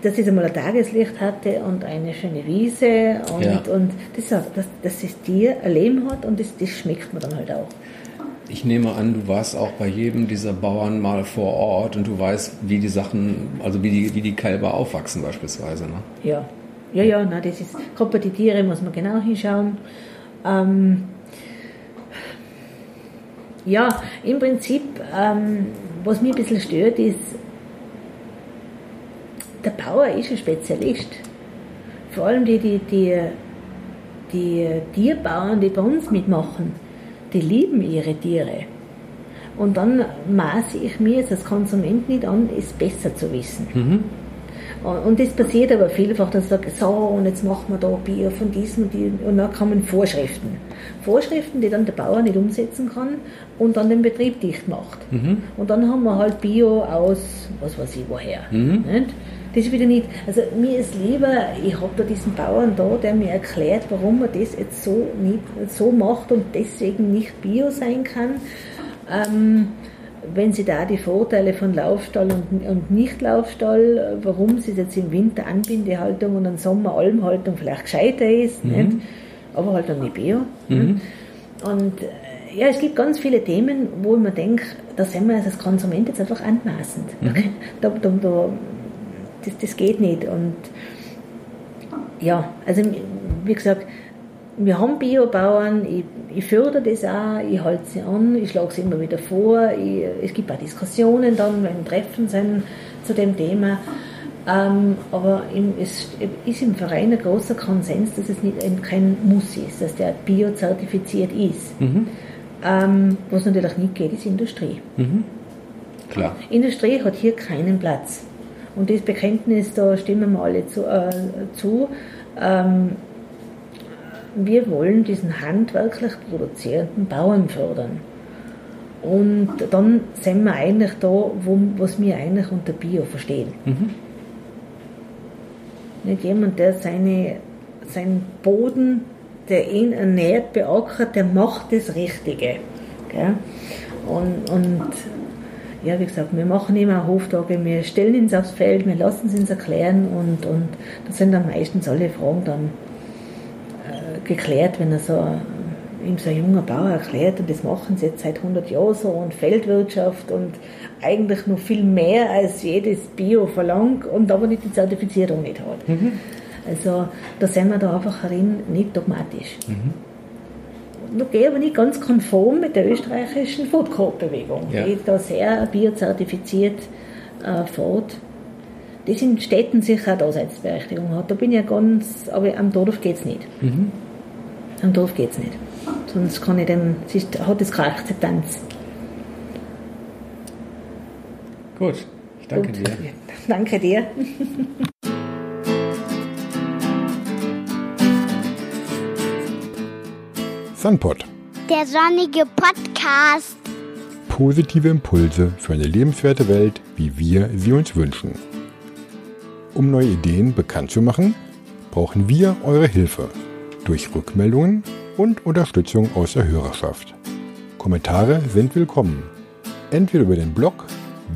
[SPEAKER 4] dass es einmal ein Tageslicht hatte und eine schöne Wiese und,
[SPEAKER 3] Ja.
[SPEAKER 4] und das, dass, dass das Tier ein Leben hat und das, das schmeckt mir dann halt auch.
[SPEAKER 3] Ich nehme an, du warst auch bei jedem dieser Bauern mal vor Ort und du weißt, wie die Sachen, also wie die, wie die Kälber aufwachsen beispielsweise. Ne?
[SPEAKER 4] Ja, ja, ja, nein, das ist, gerade bei den Tieren muss man genau hinschauen. Ähm, ja, im Prinzip, ähm, was mich ein bisschen stört, ist, der Bauer ist ein Spezialist. Vor allem die, die, die, die Tierbauern, die bei uns mitmachen, die lieben ihre Tiere. Und dann maße ich mir als Konsument nicht an, es besser zu wissen. Und und das passiert aber vielfach, dass ich sage, so, und jetzt machen wir da Bier von diesem und diesem, und dann kommen Vorschriften. Vorschriften, die dann der Bauer nicht umsetzen kann und dann den Betrieb dicht macht. Und dann haben wir halt Bio aus, was weiß ich woher. Nicht? Das ist wieder nicht, also mir ist lieber, ich habe da diesen Bauern da, der mir erklärt, warum er das jetzt so, nicht, so macht und deswegen nicht Bio sein kann. Ähm, wenn Sie da die Vorteile von Laufstall und, und Nicht-Laufstall, äh, warum Sie jetzt im Winter Anbindehaltung und im Sommer Almhaltung vielleicht gescheiter ist, nicht? aber halt dann nicht Bio. nicht? Und äh, ja, es gibt ganz viele Themen, wo man denkt, da sind wir als Konsument jetzt einfach anmaßend. Da, da, da, das, das geht nicht. Und ja, also wie gesagt, wir haben Biobauern, ich, ich fördere das auch, ich halte sie an, ich schlage sie immer wieder vor, ich, es gibt auch Diskussionen dann, wenn Treffen sind zu dem Thema. Ähm, aber im, es ist im Verein ein großer Konsens, dass es nicht, eben kein Muss ist, dass der biozertifiziert ist. Ähm, was natürlich nicht geht, ist Industrie.
[SPEAKER 3] Klar.
[SPEAKER 4] Industrie hat hier keinen Platz. Und das Bekenntnis, da stimmen wir alle zu. Äh, zu. Ähm, wir wollen diesen handwerklich produzierenden Bauern fördern. Und dann sind wir eigentlich da, wo, was wir eigentlich unter Bio verstehen. Nicht jemand, der seine, seinen Boden, der ihn ernährt, beackert, der macht das Richtige. Gell? Und, und ja, wie gesagt, wir machen immer Hoftage, wir stellen uns aufs Feld, wir lassen es uns erklären und, und da sind dann meistens alle Fragen dann geklärt, wenn er so, ihm so ein junger Bauer erklärt und das machen sie jetzt seit 100 Jahren so und Feldwirtschaft und eigentlich noch viel mehr als jedes Bio verlangt und aber nicht die Zertifizierung nicht hat. Also da sind wir da einfach herin nicht dogmatisch. Da gehe ich aber nicht ganz konform mit der österreichischen Food Court Bewegung,
[SPEAKER 3] Ja.
[SPEAKER 4] die da sehr biozertifiziert äh, fährt. Das in Städten sicher eine Daseinsberechtigung hat. Da bin ich ja ganz, aber am Dorf geht es nicht. Am Dorf geht es nicht. Sonst kann ich dem, es ist, hat es keine Akzeptanz.
[SPEAKER 3] Gut. Ich danke
[SPEAKER 4] Gut.
[SPEAKER 3] dir. [LAUGHS]
[SPEAKER 4] Danke dir.
[SPEAKER 1] Sunpot.
[SPEAKER 2] Der sonnige Podcast.
[SPEAKER 1] Positive Impulse für eine lebenswerte Welt, wie wir sie uns wünschen. Um neue Ideen bekannt zu machen, brauchen wir eure Hilfe durch Rückmeldungen und Unterstützung aus der Hörerschaft. Kommentare sind willkommen. Entweder über den Blog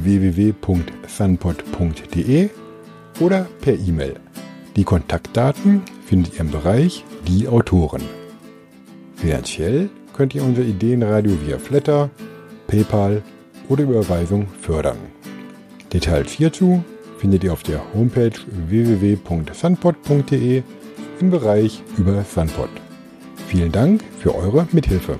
[SPEAKER 1] www.sunpod.de oder per E-Mail. Die Kontaktdaten findet ihr im Bereich Die Autoren. Finanziell könnt ihr unser Ideenradio via Flatter, PayPal oder Überweisung fördern. Details hierzu findet ihr auf der Homepage www.sunpod.de im Bereich über Sunpod. Vielen Dank für eure Mithilfe.